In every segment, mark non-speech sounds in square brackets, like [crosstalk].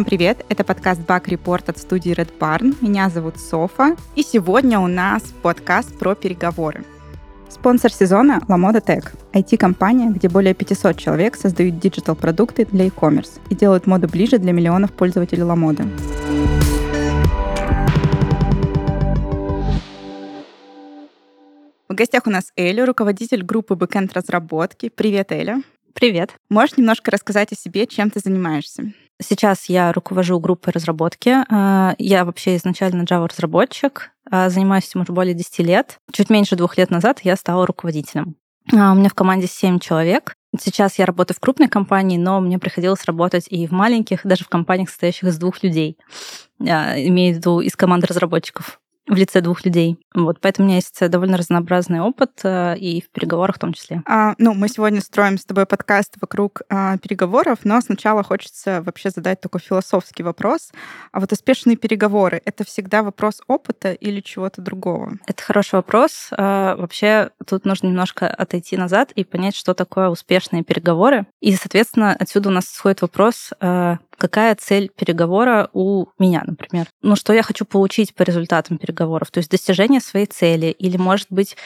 Всем привет! Это подкаст Bug Report от студии Red Barn. Меня зовут Софа. И сегодня у нас подкаст про переговоры. Спонсор сезона — Lamoda Tech, IT-компания, где более 500 человек создают digital-продукты для e-commerce и делают моду ближе для миллионов пользователей Lamoda. В гостях у нас Эля, руководитель группы backend разработки. Привет, Эля. Привет. Можешь немножко рассказать о себе, чем ты занимаешься? Сейчас я руковожу группой разработки. А, я вообще изначально Java-разработчик, а, занимаюсь этим уже более 10 лет. Чуть меньше двух лет назад я стала руководителем. А, у меня в команде 7 человек. Сейчас я работаю в крупной компании, но мне приходилось работать и в маленьких, даже в компаниях, состоящих из двух людей. Имею в виду из команды разработчиков в лице двух людей. Вот, поэтому у меня есть довольно разнообразный опыт э, и в переговорах в том числе. А, ну, мы сегодня строим с тобой подкаст вокруг а, переговоров, но сначала хочется вообще задать такой философский вопрос. А вот успешные переговоры — это всегда вопрос опыта или чего-то другого? Это хороший вопрос. А, вообще тут нужно немножко отойти назад и понять, что такое успешные переговоры. И, соответственно, отсюда у нас исходит вопрос, а, какая цель переговора у меня, например. Ну, что я хочу получить по результатам переговоров, то есть достижение своей цели, или, может быть,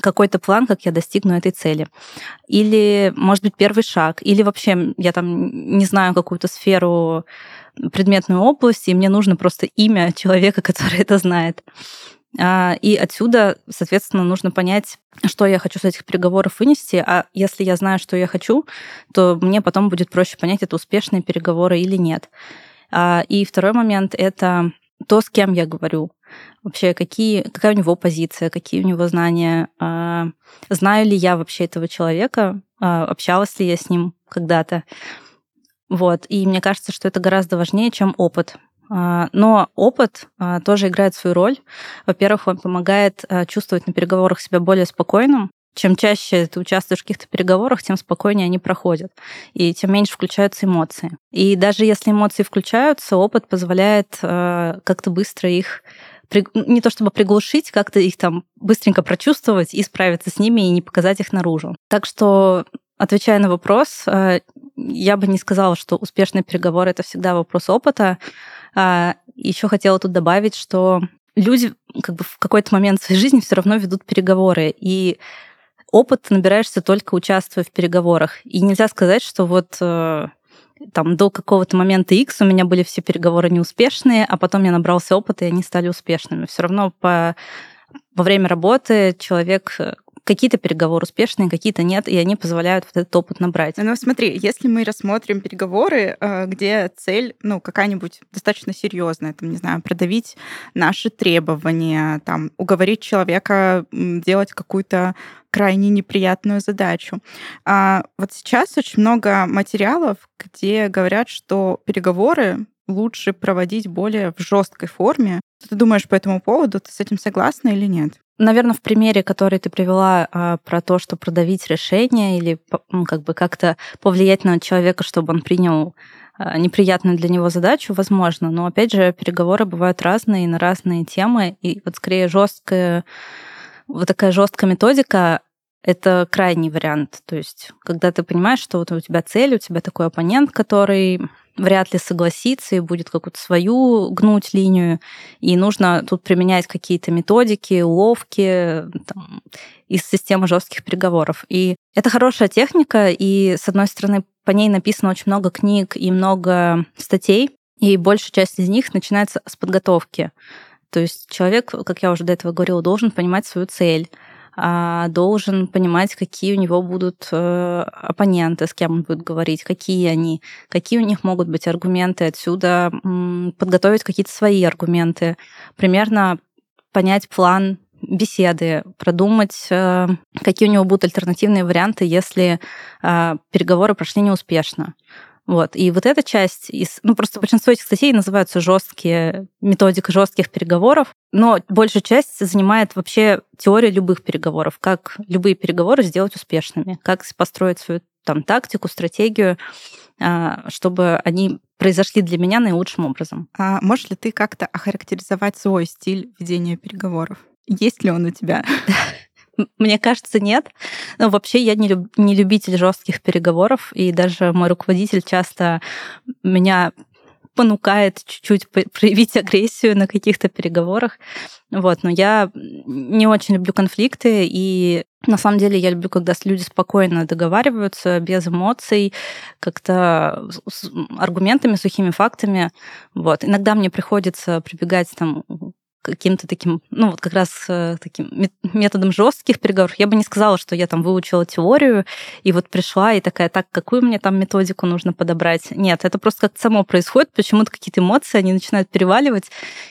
какой-то план, как я достигну этой цели. Или, может быть, первый шаг. Или вообще я там не знаю какую-то сферу, предметную область, и мне нужно просто имя человека, [laughs] который это знает. А, и отсюда, соответственно, нужно понять, что я хочу с этих переговоров вынести. А если я знаю, что я хочу, то мне потом будет проще понять, это успешные переговоры или нет. А, и второй момент — это то, с кем я говорю. Вообще, какие, какая у него позиция, какие у него знания. А, знаю ли я вообще этого человека, общалась ли я с ним когда-то. Вот. И мне кажется, что это гораздо важнее, чем опыт. А, но опыт а, тоже играет свою роль. Во-первых, он помогает а, чувствовать на переговорах себя более спокойным. Чем чаще ты участвуешь в каких-то переговорах, тем спокойнее они проходят, и тем меньше включаются эмоции. И даже если эмоции включаются, опыт позволяет как-то быстро их не то чтобы приглушить, как-то их там быстренько прочувствовать и справиться с ними и не показать их наружу. Так что Отвечая на вопрос, я бы не сказала, что успешные переговоры это всегда вопрос опыта. А, Еще хотела тут добавить, что люди как бы в какой-то момент своей жизни все равно ведут переговоры. И опыт набираешься только участвуя в переговорах. И нельзя сказать, что вот э, там до какого-то момента X у меня были все переговоры неуспешные, а потом я набрался опыта, и они стали успешными. Все равно по во время работы человек э, какие-то переговоры успешные, какие-то нет, и они позволяют вот этот опыт набрать. Ну, смотри, если мы рассмотрим переговоры, э, где цель, ну, какая-нибудь достаточно серьезная, там, не знаю, продавить наши требования, там, уговорить человека делать какую-то крайне неприятную задачу. А вот сейчас очень много материалов, где говорят, что переговоры лучше проводить более в жесткой форме. Что ты думаешь по этому поводу? Ты с этим согласна или нет? Наверное, в примере, который ты привела а, про то, что продавить решение или как бы как-то повлиять на человека, чтобы он принял а, неприятную для него задачу, возможно. Но опять же, переговоры бывают разные на разные темы, и вот скорее жесткая, вот такая жесткая методика это крайний вариант. То есть, когда ты понимаешь, что вот у тебя цель, у тебя такой оппонент, который вряд ли согласится и будет какую-то свою гнуть линию. И нужно тут применять какие-то методики, уловки там, из системы жестких переговоров. И это хорошая техника, и, с одной стороны, по ней написано очень много книг и много статей, и большая часть из них начинается с подготовки. То есть человек, как я уже до этого говорила, должен понимать свою цель, должен понимать, какие у него будут э, оппоненты, с кем он будет говорить, какие они, какие у них могут быть аргументы, отсюда подготовить какие-то свои аргументы, примерно понять план беседы, продумать, э, какие у него будут альтернативные варианты, если э, переговоры прошли неуспешно. Вот. И вот эта часть из... Ну, просто большинство этих статей называются жесткие, методика жестких переговоров, но большая часть занимает вообще теорию любых переговоров, как любые переговоры сделать успешными, как построить свою там тактику, стратегию, а, чтобы они произошли для меня наилучшим образом. А можешь ли ты как-то охарактеризовать свой стиль ведения переговоров? Есть ли он у тебя? [laughs] Мне кажется, нет. Но вообще я не, люб, не любитель жестких переговоров, и даже мой руководитель часто меня понукает чуть-чуть проявить агрессию на каких-то переговорах. Вот, но я не очень люблю конфликты, и на самом деле я люблю, когда люди спокойно договариваются, без эмоций, как-то с аргументами, сухими фактами. Вот. Иногда мне приходится прибегать там каким-то таким, ну вот как раз э, таким методом жестких переговоров. Я бы не сказала, что я там выучила теорию и вот пришла и такая, так, какую мне там методику нужно подобрать? Нет, это просто как само происходит, почему-то какие-то эмоции, они начинают переваливать,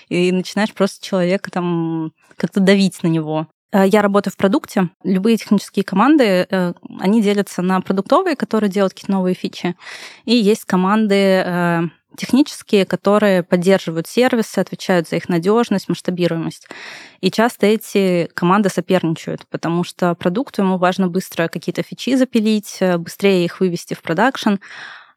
и начинаешь просто человека там как-то давить на него. Э, я работаю в продукте. Любые технические команды, э, они делятся на продуктовые, которые делают какие-то новые фичи, и есть команды технические, которые поддерживают сервисы, отвечают за их надежность, масштабируемость. И часто эти команды соперничают, потому что продукту ему важно быстро какие-то фичи запилить, э, быстрее их вывести в продакшн,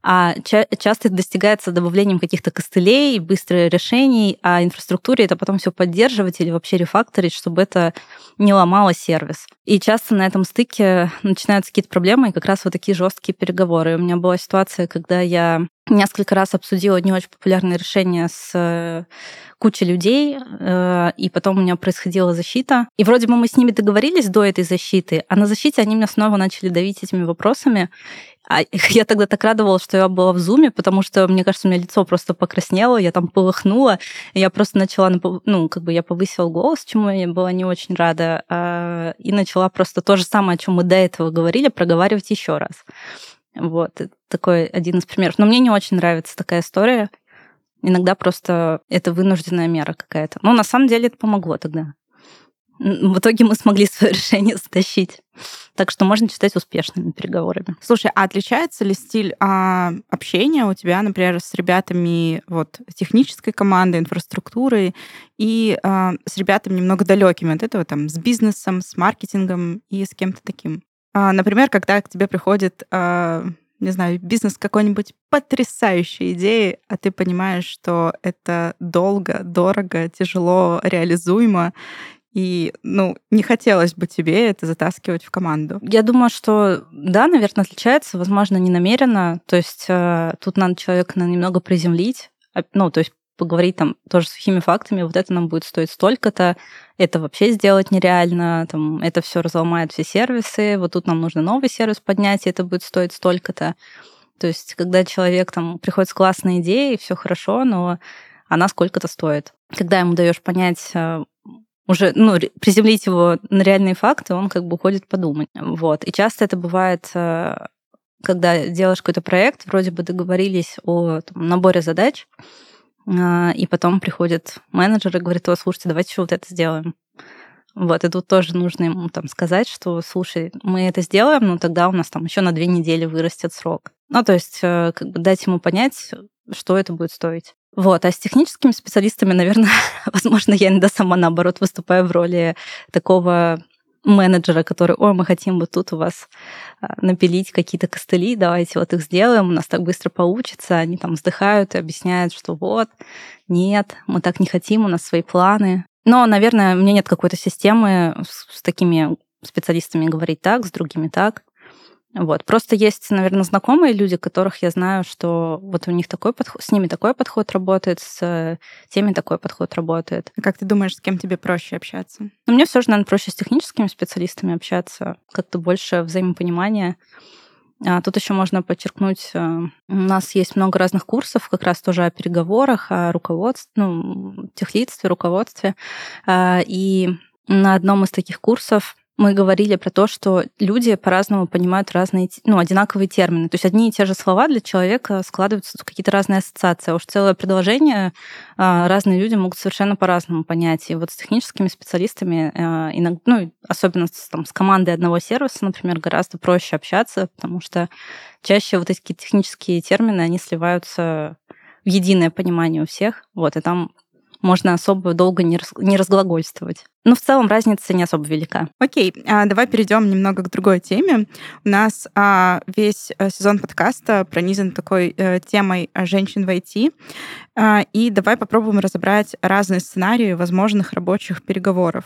а ча- часто это достигается добавлением каких-то костылей, быстрых решений, а инфраструктуре это потом все поддерживать или вообще рефакторить, чтобы это не ломало сервис. И часто на этом стыке начинаются какие-то проблемы, и как раз вот такие жесткие переговоры. У меня была ситуация, когда я несколько раз обсудила не очень популярные решения с э, кучей людей, э, и потом у меня происходила защита. И вроде бы мы с ними договорились до этой защиты, а на защите они меня снова начали давить этими вопросами. А [laughs] я тогда так радовалась, что я была в зуме, потому что, мне кажется, у меня лицо просто покраснело, я там полыхнула, и я просто начала, ну, как бы я повысила голос, чему я была не очень рада, а, и начала просто то же самое, о чем мы до этого говорили, проговаривать еще раз. Вот, такой один из примеров. Но мне не очень нравится такая история. Иногда просто это вынужденная мера какая-то. Но на самом деле это помогло тогда. В итоге мы смогли [laughs] свое решение стащить. Так что можно считать успешными переговорами. Слушай, а отличается ли стиль а, общения у тебя, например, с ребятами вот технической команды, инфраструктурой и а, с ребятами немного далекими от этого, там, с бизнесом, с маркетингом и с кем-то таким? А, например, когда к тебе приходит, а, не знаю, бизнес какой-нибудь потрясающей идеи, а ты понимаешь, что это долго, дорого, тяжело реализуемо, и, ну, не хотелось бы тебе это затаскивать в команду. Я думаю, что да, наверное, отличается, возможно, не намеренно. То есть э, тут надо человека немного приземлить, а, ну, то есть поговорить там тоже сухими фактами, вот это нам будет стоить столько-то, это вообще сделать нереально, там, это все разломает все сервисы, вот тут нам нужно новый сервис поднять, и это будет стоить столько-то. То есть, когда человек там приходит с классной идеей, все хорошо, но она сколько-то стоит. Когда ему даешь понять э, уже, ну, приземлить его на реальные факты, он как бы уходит подумать. Вот. И часто это бывает э, когда делаешь какой-то проект, вроде бы договорились о там, наборе задач, и потом приходит менеджер и говорит, о, слушайте, давайте еще вот это сделаем. Вот, и тут тоже нужно ему там сказать, что, слушай, мы это сделаем, но тогда у нас там еще на две недели вырастет срок. Ну, то есть, э, как бы дать ему понять, что это будет стоить. Вот, а с техническими специалистами, [laughs] наверное, возможно, я иногда сама наоборот выступаю в роли такого менеджера, который, ой, мы хотим вот тут у вас а, напилить какие-то костыли, давайте вот их сделаем, у нас так быстро получится. Они там вздыхают и объясняют, что вот, нет, мы так не хотим, у нас свои планы. Но, наверное, у меня нет какой-то системы с, с такими специалистами говорить так, с другими так. Вот. Просто есть, наверное, знакомые люди, которых я знаю, что вот у них такой подход, с ними такой подход работает, с теми такой подход работает. А как ты думаешь, с кем тебе проще общаться? Ну, мне все же, наверное, проще с техническими специалистами общаться, как-то больше взаимопонимания. А тут еще можно подчеркнуть, э, у нас есть много разных курсов, как раз тоже о переговорах, о руководстве, ну, техлидстве, руководстве. А, и на одном из таких курсов мы говорили про то, что люди по-разному понимают разные, ну, одинаковые термины. То есть одни и те же слова для человека складываются в какие-то разные ассоциации. А уж целое предложение а, разные люди могут совершенно по-разному понять. И вот с техническими специалистами, а, иногда, ну, особенно там, с командой одного сервиса, например, гораздо проще общаться, потому что чаще вот эти технические термины, они сливаются в единое понимание у всех. Вот, и там можно особо долго не, раз, не разглагольствовать. Но в целом разница не особо велика. Окей, а давай перейдем немного к другой теме. У нас а, весь э, сезон подкаста пронизан такой а, темой женщин в IT. А, и давай попробуем разобрать разные сценарии возможных рабочих переговоров.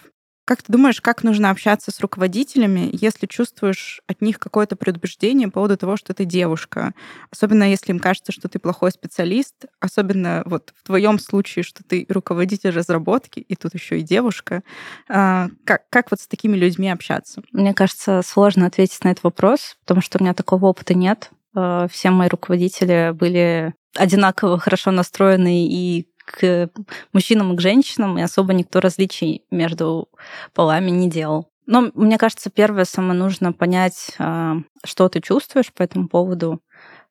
Как ты думаешь, как нужно общаться с руководителями, если чувствуешь от них какое-то предубеждение по поводу того, что ты девушка? Особенно если им кажется, что ты плохой специалист, особенно вот в твоем случае, что ты руководитель разработки, и тут еще и девушка. А, как, как вот с такими людьми общаться? Мне кажется, сложно ответить на этот вопрос, потому что у меня такого опыта нет. А, все мои руководители были одинаково хорошо настроены и к мужчинам и к женщинам, и особо никто различий между полами не делал. Но мне кажется, первое самое нужно понять, а, что ты чувствуешь по этому поводу,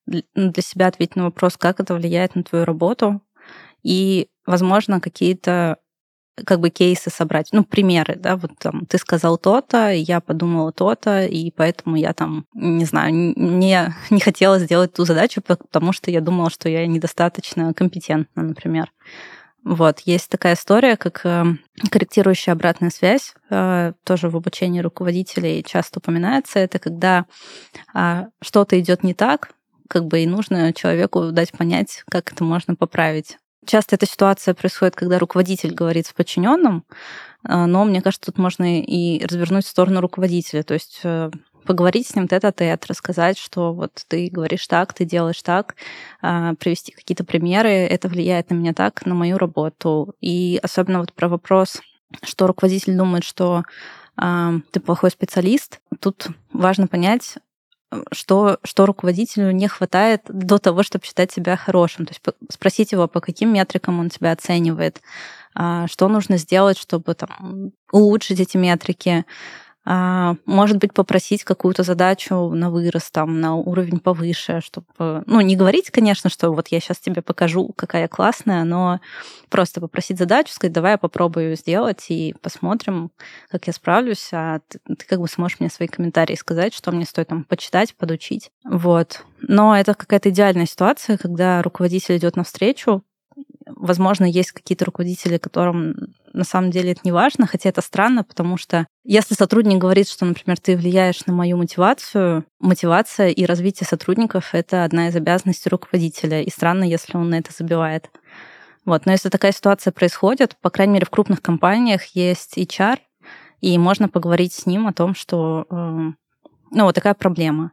ну, для себя ответить на вопрос, как это влияет на твою работу, и, возможно, какие-то как бы кейсы собрать, ну, примеры, да, вот там, ты сказал то-то, я подумала то-то, и поэтому я там, не знаю, [laughs] не, не хотела сделать ту задачу, потому что я думала, что я недостаточно компетентна, например. Вот, есть такая история, как э, корректирующая обратная связь, э, тоже в обучении руководителей часто упоминается. Это когда а, что-то идет не так, как бы и нужно человеку дать понять, как это можно поправить. Часто эта ситуация происходит, когда руководитель говорит с подчиненным, э, но мне кажется, тут можно и развернуть в сторону руководителя, то есть э, поговорить с ним тет-а-тет, рассказать, что вот ты говоришь так, ты делаешь так, э, привести какие-то примеры, это влияет на меня так, на мою работу. И особенно вот про вопрос, что руководитель думает, что ты плохой специалист, тут важно понять, что, что руководителю не хватает до того, чтобы считать себя хорошим. То есть спросить его, по каким метрикам он тебя оценивает, а, что нужно сделать, чтобы там, улучшить эти метрики, может быть, попросить какую-то задачу на вырост, там, на уровень повыше, чтобы... Ну, не говорить, конечно, что вот я сейчас тебе покажу, какая классная, но просто попросить задачу, сказать, давай я попробую сделать и посмотрим, как я справлюсь, а ты, ты как бы сможешь мне свои комментарии сказать, что мне стоит там почитать, подучить. Вот. Но это какая-то идеальная ситуация, когда руководитель идет навстречу, Возможно, есть какие-то руководители, которым на самом деле это не важно, хотя это странно, потому что если сотрудник говорит, что, например, ты влияешь на мою мотивацию, мотивация и развитие сотрудников — это одна из обязанностей руководителя, и странно, если он на это забивает. Вот. Но если такая ситуация происходит, по крайней мере, в крупных компаниях есть HR, и можно поговорить с ним о том, что э, ну, вот такая проблема.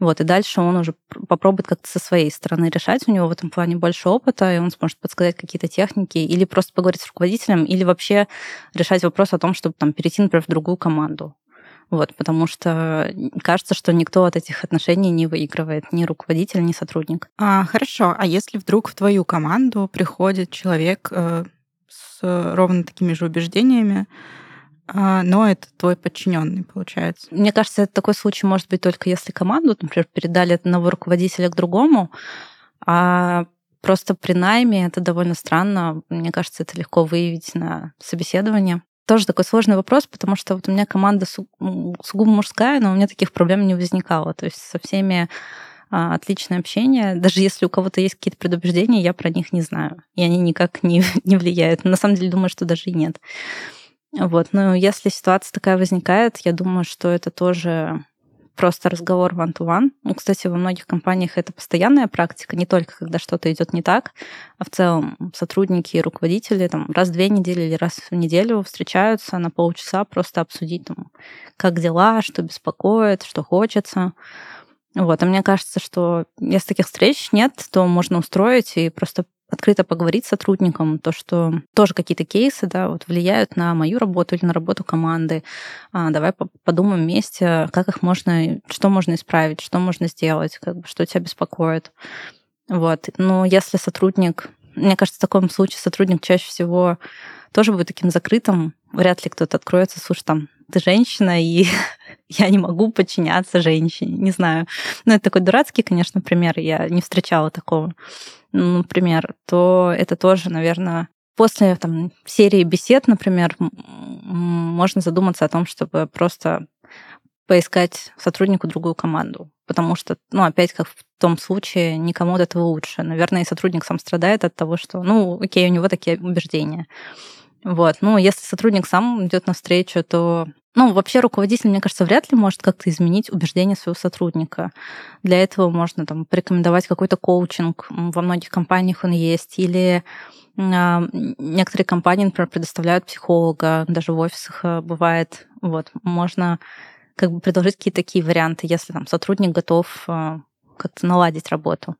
Вот, и дальше он уже попробует как-то со своей стороны решать. У него в этом плане больше опыта, и он сможет подсказать какие-то техники, или просто поговорить с руководителем, или вообще решать вопрос о том, чтобы там перейти, например, в другую команду. Вот, потому что кажется, что никто от этих отношений не выигрывает, ни руководитель, ни сотрудник. А, хорошо, а если вдруг в твою команду приходит человек э, с ровно такими же убеждениями, но это твой подчиненный, получается. Мне кажется, это такой случай может быть только если команду, например, передали одного руководителя к другому, а просто при найме это довольно странно. Мне кажется, это легко выявить на собеседовании. Тоже такой сложный вопрос, потому что вот у меня команда сугубо мужская, но у меня таких проблем не возникало. То есть со всеми а, отличное общение. Даже если у кого-то есть какие-то предубеждения, я про них не знаю. И они никак не, [laughs] не влияют. На самом деле думаю, что даже и нет. Вот, но если ситуация такая возникает, я думаю, что это тоже просто разговор one-to-one. Ну, кстати, во многих компаниях это постоянная практика, не только когда что-то идет не так, а в целом сотрудники и руководители там, раз в две недели или раз в неделю встречаются на полчаса просто обсудить, там, как дела, что беспокоит, что хочется. Вот, а мне кажется, что если таких встреч нет, то можно устроить и просто открыто поговорить с сотрудником, то, что тоже какие-то кейсы да, вот влияют на мою работу или на работу команды. А, давай подумаем вместе, как их можно, что можно исправить, что можно сделать, как бы, что тебя беспокоит. Вот. Но если сотрудник, мне кажется, в таком случае сотрудник чаще всего тоже будет таким закрытым, вряд ли кто-то откроется, слушай, там, ты женщина, и [laughs] я не могу подчиняться женщине, не знаю. Ну, это такой дурацкий, конечно, пример, я не встречала такого например, то это тоже, наверное, после там, серии бесед, например, можно задуматься о том, чтобы просто поискать сотруднику другую команду. Потому что, ну, опять как в том случае, никому от этого лучше. Наверное, и сотрудник сам страдает от того, что, ну, окей, у него такие убеждения. Вот. Ну, если сотрудник сам идет навстречу, то ну, вообще руководитель, мне кажется, вряд ли может как-то изменить убеждения своего сотрудника. Для этого можно там порекомендовать какой-то коучинг. Во многих компаниях он есть. Или А, некоторые компании, например, предоставляют психолога, даже в офисах э, бывает. Вот, можно как бы предложить какие-то такие варианты, если там сотрудник готов э, как-то наладить работу.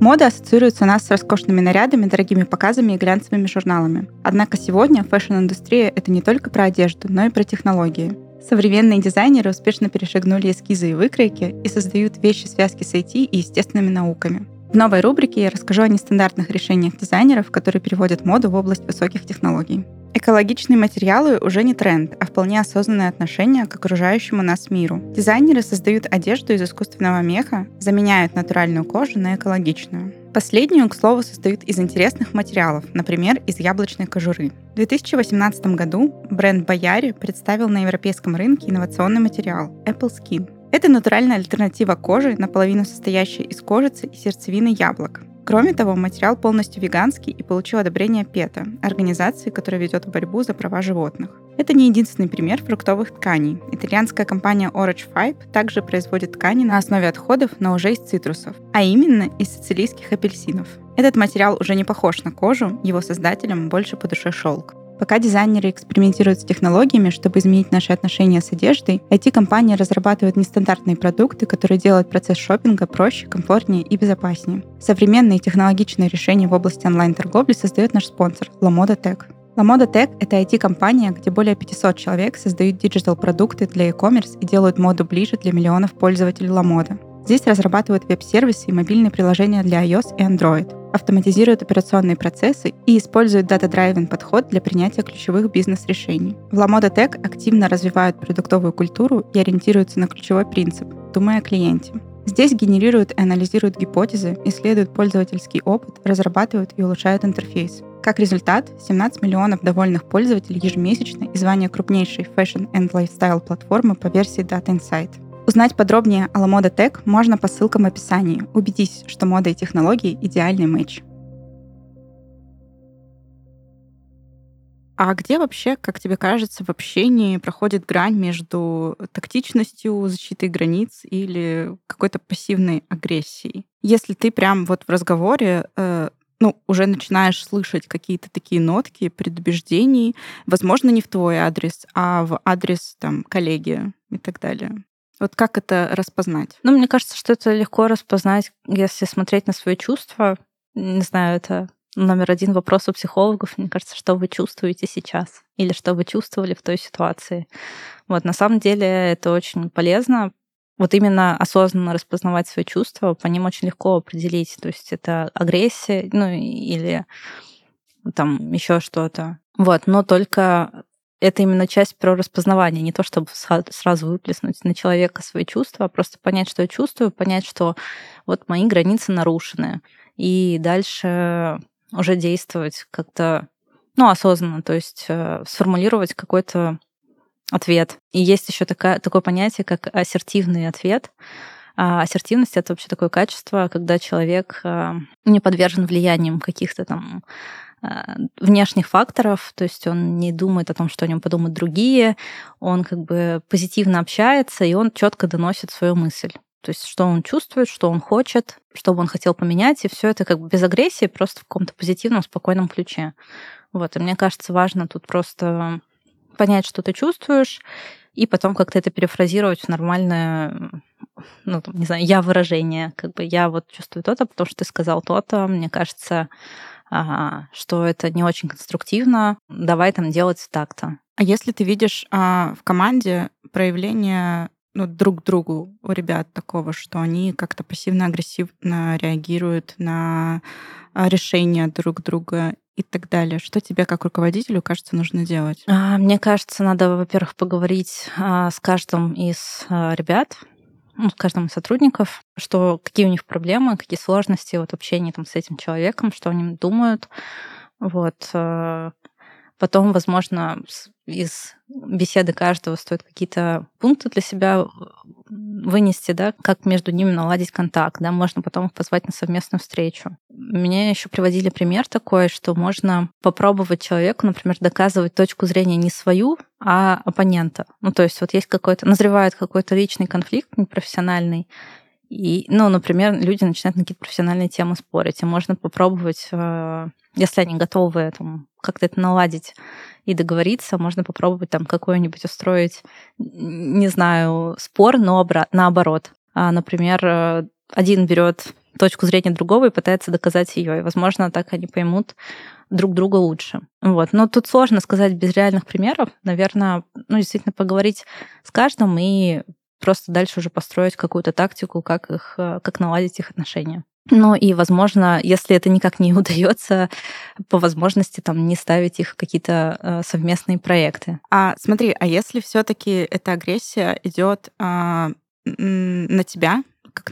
Мода ассоциируется у нас с роскошными нарядами, дорогими показами и глянцевыми журналами. Однако сегодня fashion-индустрия — это не только про одежду, но и про технологии. Современные дизайнеры успешно перешагнули эскизы и выкройки и создают вещи-связки с IT и естественными науками. В новой рубрике я расскажу о нестандартных решениях дизайнеров, которые переводят моду в область высоких технологий. Экологичные материалы уже не тренд, а вполне осознанное отношение к окружающему нас миру. Дизайнеры создают одежду из искусственного меха, заменяют натуральную кожу на экологичную. Последнюю, к слову, создают из интересных материалов, например, из яблочной кожуры. В 2018 году бренд Бояри представил на европейском рынке инновационный материал Apple Skin. Это натуральная альтернатива кожи, наполовину состоящая из кожицы и сердцевины яблок. Кроме того, материал полностью веганский и получил одобрение ПЕТА, организации, которая ведет борьбу за права животных. Это не единственный пример фруктовых тканей. Итальянская компания Orange Fibe также производит ткани на основе отходов, но уже из цитрусов, а именно из сицилийских апельсинов. Этот материал уже не похож на кожу, его создателям больше по душе шелк. Пока дизайнеры экспериментируют с технологиями, чтобы изменить наши отношения с одеждой, IT-компании разрабатывают нестандартные продукты, которые делают процесс шопинга проще, комфортнее и безопаснее. Современные технологичные решения в области онлайн-торговли создает наш спонсор LaModa Tech. Lamoda Tech — это IT-компания, где более 500 человек создают digital-продукты для e-commerce и делают моду ближе для миллионов пользователей Lamoda. Здесь разрабатывают веб-сервисы и мобильные приложения для iOS и Android, автоматизируют операционные процессы и используют data-driven подход для принятия ключевых бизнес-решений. В Lamoda Tech активно развивают продуктовую культуру и ориентируются на ключевой принцип – думай о клиенте. Здесь генерируют и анализируют гипотезы, исследуют пользовательский опыт, разрабатывают и улучшают интерфейс. Как результат, 17 миллионов довольных пользователей ежемесячно и звание крупнейшей fashion and lifestyle платформы по версии Data Insight – Узнать подробнее о Lamoda Tech можно по ссылкам в описании. Убедись, что мода и технологии — идеальный матч. А где вообще, как тебе кажется, в общении проходит грань между тактичностью, защитой границ или какой-то пассивной агрессией? Если ты прям вот в разговоре э, ну, уже начинаешь слышать какие-то такие нотки предубеждений, возможно, не в твой адрес, а в адрес там коллеги и так далее. Вот как это распознать? Ну, мне кажется, что это легко распознать, если смотреть на свои чувства. Не знаю, это номер один вопрос у психологов. Мне кажется, что вы чувствуете сейчас или что вы чувствовали в той ситуации. Вот, на самом деле это очень полезно. Вот именно осознанно распознавать свои чувства, по ним очень легко определить. То есть это агрессия, ну или там еще что-то. Вот, но только это именно часть про распознавание, не то чтобы сразу выплеснуть на человека свои чувства, а просто понять, что я чувствую, понять, что вот мои границы нарушены, и дальше уже действовать как-то, ну, осознанно, то есть э, сформулировать какой-то ответ. И есть еще такое, такое понятие, как ассертивный ответ. А ассертивность это вообще такое качество, когда человек э, не подвержен влияниям каких-то там внешних факторов, то есть он не думает о том, что о нем подумают другие, он как бы позитивно общается, и он четко доносит свою мысль. То есть что он чувствует, что он хочет, что бы он хотел поменять, и все это как бы без агрессии, просто в каком-то позитивном, спокойном ключе. Вот, и мне кажется, важно тут просто понять, что ты чувствуешь, и потом как-то это перефразировать в нормальное, ну, не знаю, я выражение. Как бы я вот чувствую то-то, потому что ты сказал то-то. Мне кажется, ага, что это не очень конструктивно, давай там делать так-то. А если ты видишь а, в команде проявление ну, друг к другу у ребят такого, что они как-то пассивно-агрессивно реагируют на а, решения друг друга и так далее. Что тебе как руководителю кажется нужно делать? А, мне кажется, надо, во-первых, поговорить а, с каждым из ребят, ну, с каждым из сотрудников, что какие у них проблемы, какие сложности вот, в там, с этим человеком, что они думают. Вот. Э, потом, возможно, из беседы каждого стоит какие-то пункты для себя вынести, да, как между ними наладить контакт, да, можно потом их позвать на совместную встречу. Мне еще приводили пример такой, что можно попробовать человеку, например, доказывать точку зрения не свою, а оппонента. Ну, то есть вот есть какой-то, назревает какой-то личный конфликт непрофессиональный, И, ну, например, люди начинают на какие-то профессиональные темы спорить, и можно попробовать, э, если они готовы там, как-то это наладить и договориться, можно попробовать там какой-нибудь устроить, не знаю, спор, но наоборот. А, например, э, один берет точку зрения другого и пытается доказать ее. И, возможно, так они поймут друг друга лучше. Вот. Но тут сложно сказать без реальных примеров. Наверное, ну, действительно поговорить с каждым и просто дальше уже построить какую-то тактику, как их, э, как наладить их отношения. Ну и, возможно, если это никак не удается, по возможности там не ставить их какие-то э, совместные проекты. А смотри, а если все-таки эта агрессия идет а, на тебя,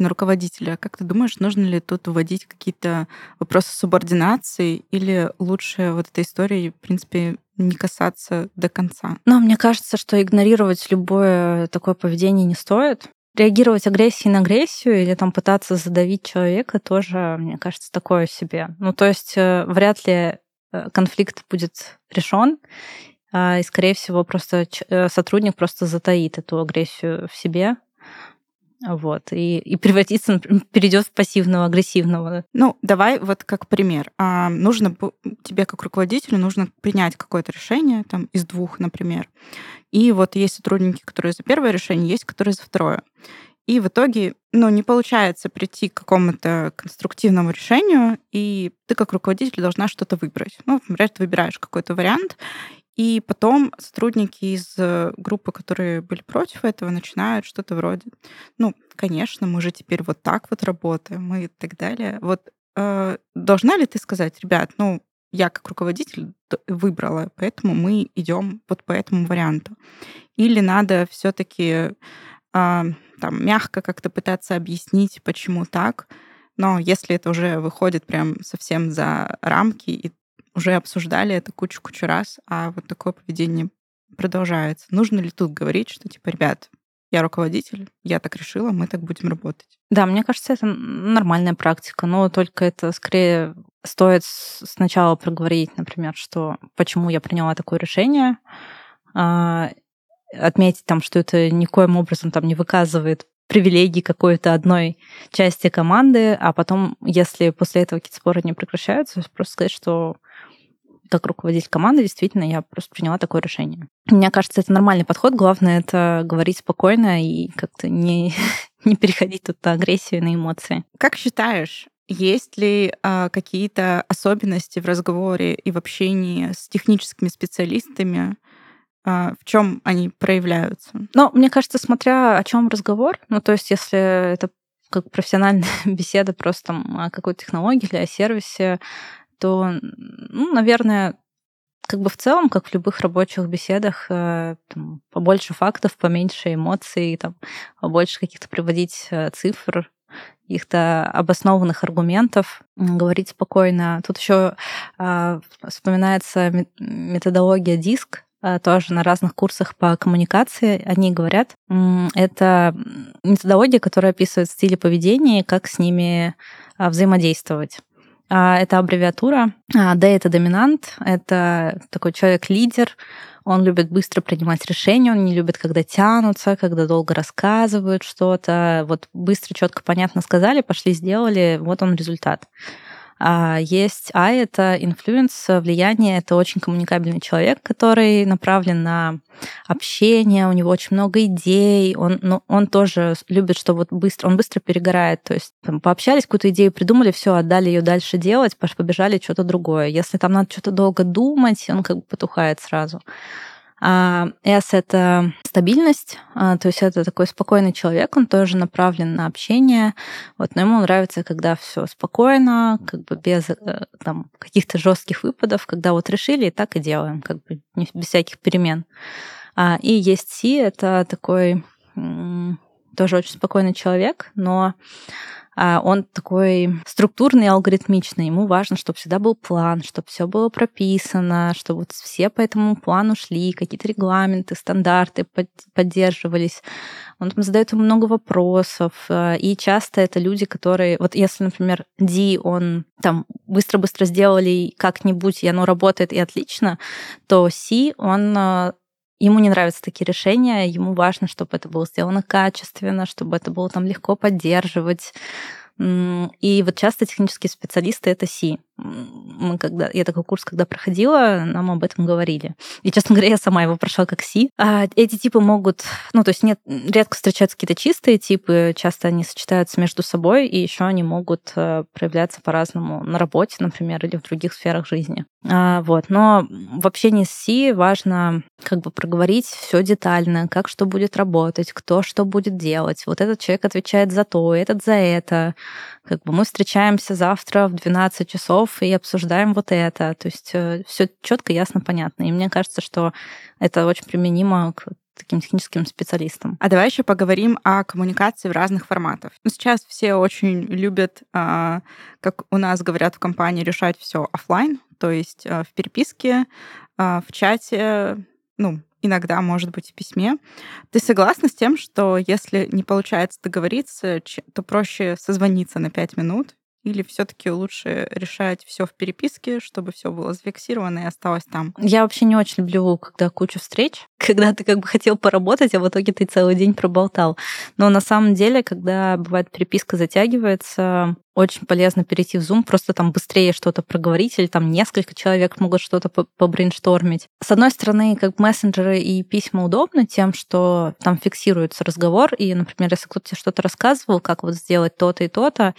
на руководителя, как ты думаешь, нужно ли тут вводить какие-то вопросы субординации или лучше вот этой истории, в принципе, не касаться до конца? Но мне кажется, что игнорировать любое такое поведение не стоит. Реагировать агрессией на агрессию или там пытаться задавить человека тоже, мне кажется, такое себе. Ну, то есть э, вряд ли э, конфликт будет решен, а, и, скорее всего, просто э, сотрудник просто затаит эту агрессию в себе, вот, и, и превратиться, перейдет в пассивного, агрессивного. Ну, давай вот как пример. А, нужно тебе как руководителю нужно принять какое-то решение, там, из двух, например. И вот есть сотрудники, которые за первое решение, есть, которые за второе. И в итоге, ну, не получается прийти к какому-то конструктивному решению, и ты как руководитель должна что-то выбрать. Ну, например, ты выбираешь какой-то вариант, и потом сотрудники из э, группы, которые были против этого, начинают что-то вроде, ну, конечно, мы же теперь вот так вот работаем и так далее. Вот э, должна ли ты сказать, ребят, ну, я как руководитель выбрала, поэтому мы идем вот по этому варианту. Или надо все-таки э, там мягко как-то пытаться объяснить, почему так. Но если это уже выходит прям совсем за рамки, и уже обсуждали это кучу-кучу раз, а вот такое поведение продолжается. Нужно ли тут говорить, что типа, ребят, я руководитель, я так решила, мы так будем работать. Да, мне кажется, это нормальная практика, но только это скорее стоит сначала проговорить, например, что почему я приняла такое решение, а, отметить там, что это никоим образом там не выказывает привилегии какой-то одной части команды, а потом, если после этого какие-то споры не прекращаются, просто сказать, что как руководитель команды, действительно, я просто приняла такое решение. Мне кажется, это нормальный подход. Главное это говорить спокойно и как-то не, [laughs] не переходить тут на агрессию, на эмоции. Как считаешь, есть ли а, какие-то особенности в разговоре и в общении с техническими специалистами? А, в чем они проявляются? Ну, мне кажется, смотря о чем разговор, ну, то есть, если это как профессиональная [laughs] беседа просто о какой-то технологии или о сервисе, то, ну, наверное, как бы в целом, как в любых рабочих беседах, э, там, побольше фактов, поменьше эмоций, там, побольше каких-то приводить э, цифр, каких-то обоснованных аргументов, говорить спокойно. Тут еще э, вспоминается методология диск, тоже на разных курсах по коммуникации. Они говорят, это методология, которая описывает стили поведения и как с ними взаимодействовать. А, это аббревиатура. А, Д — это доминант, это такой человек-лидер, он любит быстро принимать решения, он не любит, когда тянутся, когда долго рассказывают что-то. Вот быстро, четко, понятно сказали, пошли, сделали, вот он результат. А есть I, это influence, влияние, это очень коммуникабельный человек, который направлен на общение, у него очень много идей, он, ну, он тоже любит, что вот быстро, он быстро перегорает, то есть там, пообщались, какую-то идею придумали, все, отдали ее дальше делать, побежали что-то другое. Если там надо что-то долго думать, он как бы потухает сразу. А S — это стабильность, а, то есть это такой спокойный человек, он тоже направлен на общение, вот, но ему нравится, когда все спокойно, как бы без э, там, каких-то жестких выпадов, когда вот решили, и так и делаем, как бы без всяких перемен. А, и есть C — это такой тоже очень спокойный человек, но он такой структурный, алгоритмичный. Ему важно, чтобы всегда был план, чтобы все было прописано, чтобы вот все по этому плану шли, какие-то регламенты, стандарты поддерживались. Он там задает ему много вопросов, а, и часто это люди, которые... Вот если, например, Ди, он там быстро-быстро сделали как-нибудь, и оно работает, и отлично, то Си, он а, ему не нравятся такие решения, ему важно, чтобы это было сделано качественно, чтобы это было там легко поддерживать. И вот часто технические специалисты это Си мы когда я такой курс, когда проходила, нам об этом говорили. И, честно говоря, я сама его прошла как Си. А эти типы могут, ну, то есть нет, редко встречаются какие-то чистые типы, часто они сочетаются между собой, и еще они могут э, проявляться по-разному на работе, например, или в других сферах жизни. А, вот. Но в общении с Си важно как бы проговорить все детально, как что будет работать, кто что будет делать. Вот этот человек отвечает за то, этот за это. Как бы мы встречаемся завтра в 12 часов и обсуждаем вот это. То есть э, все четко, ясно, понятно. И мне кажется, что это очень применимо к таким техническим специалистам. А давай еще поговорим о коммуникации в разных форматах. Ну, сейчас все очень любят, а, как у нас говорят в компании, решать все офлайн, то есть а, в переписке, а, в чате, ну, иногда, может быть, в письме. Ты согласна с тем, что если не получается договориться, то проще созвониться на пять минут или все-таки лучше решать все в переписке, чтобы все было зафиксировано и осталось там? Я вообще не очень люблю, когда куча встреч, [laughs] когда ты как бы хотел поработать, а в итоге ты целый день проболтал. Но на самом деле, когда бывает переписка затягивается, очень полезно перейти в Zoom, просто там быстрее что-то проговорить, или там несколько человек могут что-то побрейнштормить. С одной стороны, как мессенджеры и письма удобны тем, что там фиксируется разговор, и, например, если кто-то тебе что-то рассказывал, как вот сделать то-то и то-то,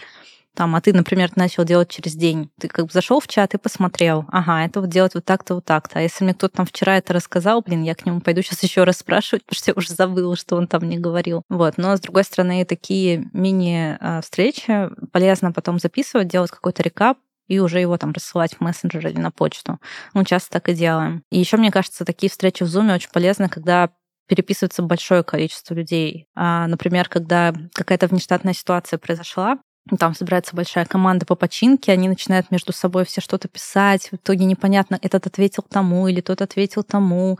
там, а ты, например, начал делать через день. Ты как бы зашел в чат и посмотрел, ага, это вот делать вот так-то, вот так-то. А если мне кто-то там вчера это рассказал, блин, я к нему пойду сейчас еще раз спрашивать, [laughs] потому что я уже забыла, что он там мне говорил. Вот. Но, с другой стороны, такие мини-встречи полезно потом записывать, делать какой-то рекап, и уже его там рассылать в мессенджер или на почту. Мы часто так и делаем. И еще, мне кажется, такие встречи в Zoom очень полезны, когда переписывается большое количество людей. А, например, когда какая-то внештатная ситуация произошла, там собирается большая команда по починке, они начинают между собой все что-то писать, в итоге непонятно, этот ответил тому, или тот ответил тому,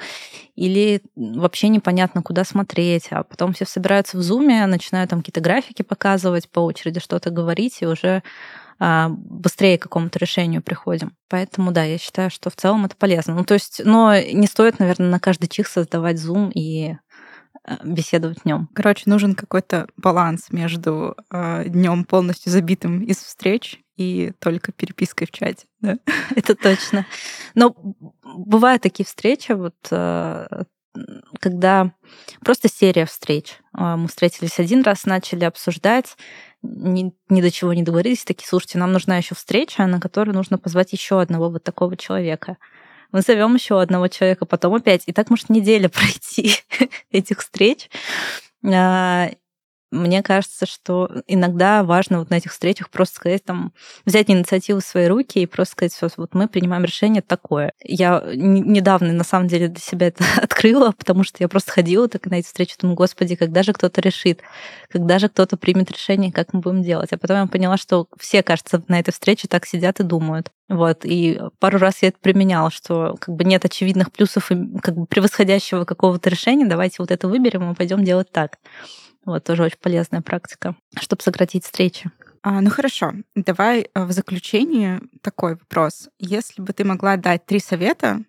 или вообще непонятно, куда смотреть, а потом все собираются в зуме, начинают там какие-то графики показывать, по очереди что-то говорить, и уже а, быстрее к какому-то решению приходим. Поэтому, да, я считаю, что в целом это полезно. Ну, то есть, но не стоит, наверное, на каждый чих создавать зум и беседовать днем. Короче, нужен какой-то баланс между э, днем полностью забитым из встреч и только перепиской в чате. Да? [laughs] Это точно. Но бывают такие встречи, вот э, когда просто серия встреч. Э, мы встретились один раз, начали обсуждать, ни, ни до чего не договорились, такие, слушайте, нам нужна еще встреча, на которую нужно позвать еще одного вот такого человека мы зовем еще одного человека, потом опять. И так может неделя [laughs] пройти этих встреч. Мне кажется, что иногда важно вот на этих встречах просто сказать, там, взять инициативу в свои руки и просто сказать, все, вот мы принимаем решение такое. Я недавно, на самом деле, для себя это [laughs] открыла, потому что я просто ходила так на эти встречи, думаю, господи, когда же кто-то решит, когда же кто-то примет решение, как мы будем делать. А потом я поняла, что все, кажется, на этой встрече так сидят и думают. Вот, и пару раз я это применяла, что как бы нет очевидных плюсов как бы превосходящего какого-то решения, давайте вот это выберем и пойдем делать так. Вот тоже очень полезная практика, чтобы сократить встречи. А, ну хорошо, давай э, в заключение такой вопрос. Если бы ты могла дать три совета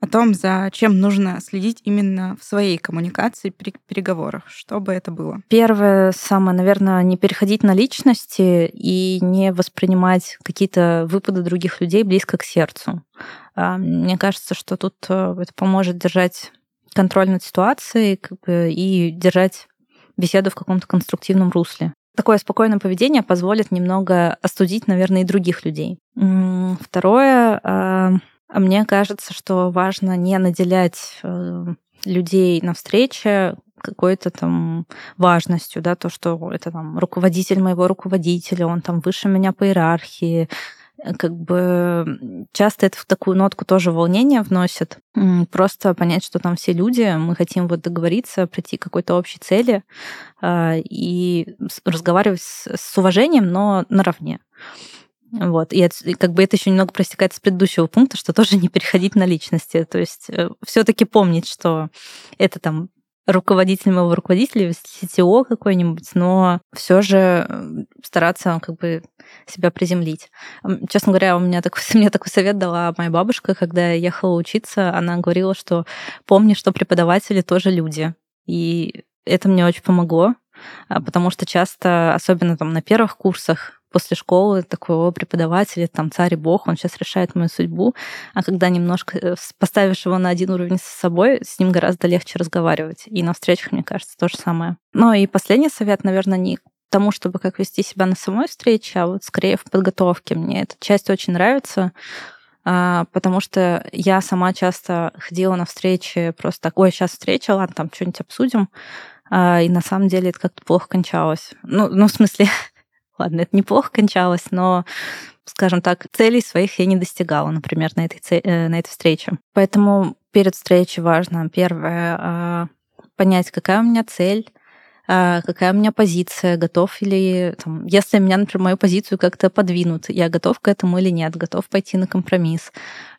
о том, за чем нужно следить именно в своей коммуникации при переговорах, что бы это было? Первое, самое, наверное, не переходить на личности и не воспринимать какие-то выпады других людей близко к сердцу. А, мне кажется, что тут э, это поможет держать контроль над ситуацией как бы, и держать беседу в каком-то конструктивном русле. Такое спокойное поведение позволит немного остудить, наверное, и других людей. Второе, а, мне кажется, что важно не наделять э, людей на встрече какой-то там важностью, да, то, что это там руководитель моего руководителя, он там выше меня по иерархии, как бы часто это в такую нотку тоже волнение вносит. Просто понять, что там все люди, мы хотим вот договориться, прийти к какой-то общей цели а, и разговаривать с, с уважением, но наравне. Вот. И, это, и как бы это еще немного простекает с предыдущего пункта, что тоже не переходить на личности. То есть э, все-таки помнить, что это там руководитель моего руководителя, CTO какой-нибудь, но все же стараться как бы себя приземлить. Честно говоря, у меня такой, [laughs] мне такой совет дала моя бабушка, когда я ехала учиться. Она говорила, что помни, что преподаватели тоже люди. И это мне очень помогло, а, потому что часто, особенно там на первых курсах, после школы такой, о, преподаватель, там, царь и бог, он сейчас решает мою судьбу. А когда немножко э, поставишь его на один уровень с собой, с ним гораздо легче разговаривать. И на встречах, мне кажется, то же самое. Ну и последний совет, наверное, не тому, чтобы как вести себя на самой встрече, а вот скорее в подготовке. Мне эта часть очень нравится, а, потому что я сама часто ходила на встречи просто так, ой, сейчас встреча, ладно, там что-нибудь обсудим, а, и на самом деле это как-то плохо кончалось. Ну, ну в смысле, [laughs] Ладно, это неплохо кончалось, но, скажем так, целей своих я не достигала, например, на этой, э, на этой встрече. Поэтому перед встречей важно, первое, а, понять, какая у меня цель, какая у меня позиция, готов или... Там, если меня, например, мою позицию как-то подвинут, я готов к этому или нет, готов пойти на компромисс,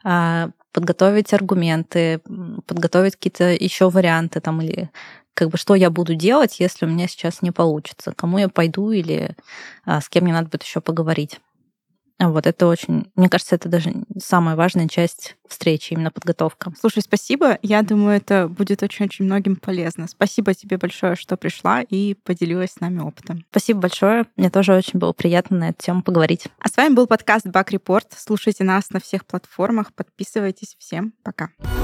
а, подготовить аргументы, подготовить какие-то еще варианты там или как бы что я буду делать, если у меня сейчас не получится, кому я пойду или а, с кем мне надо будет еще поговорить. Вот это очень, мне кажется, это даже самая важная часть встречи, именно подготовка. Слушай, спасибо. Я думаю, это будет очень-очень многим полезно. Спасибо тебе большое, что пришла и поделилась с нами опытом. Спасибо большое. Мне тоже очень было приятно на эту тему поговорить. А с вами был подкаст Бак Report. Слушайте нас на всех платформах, подписывайтесь. Всем пока. Пока.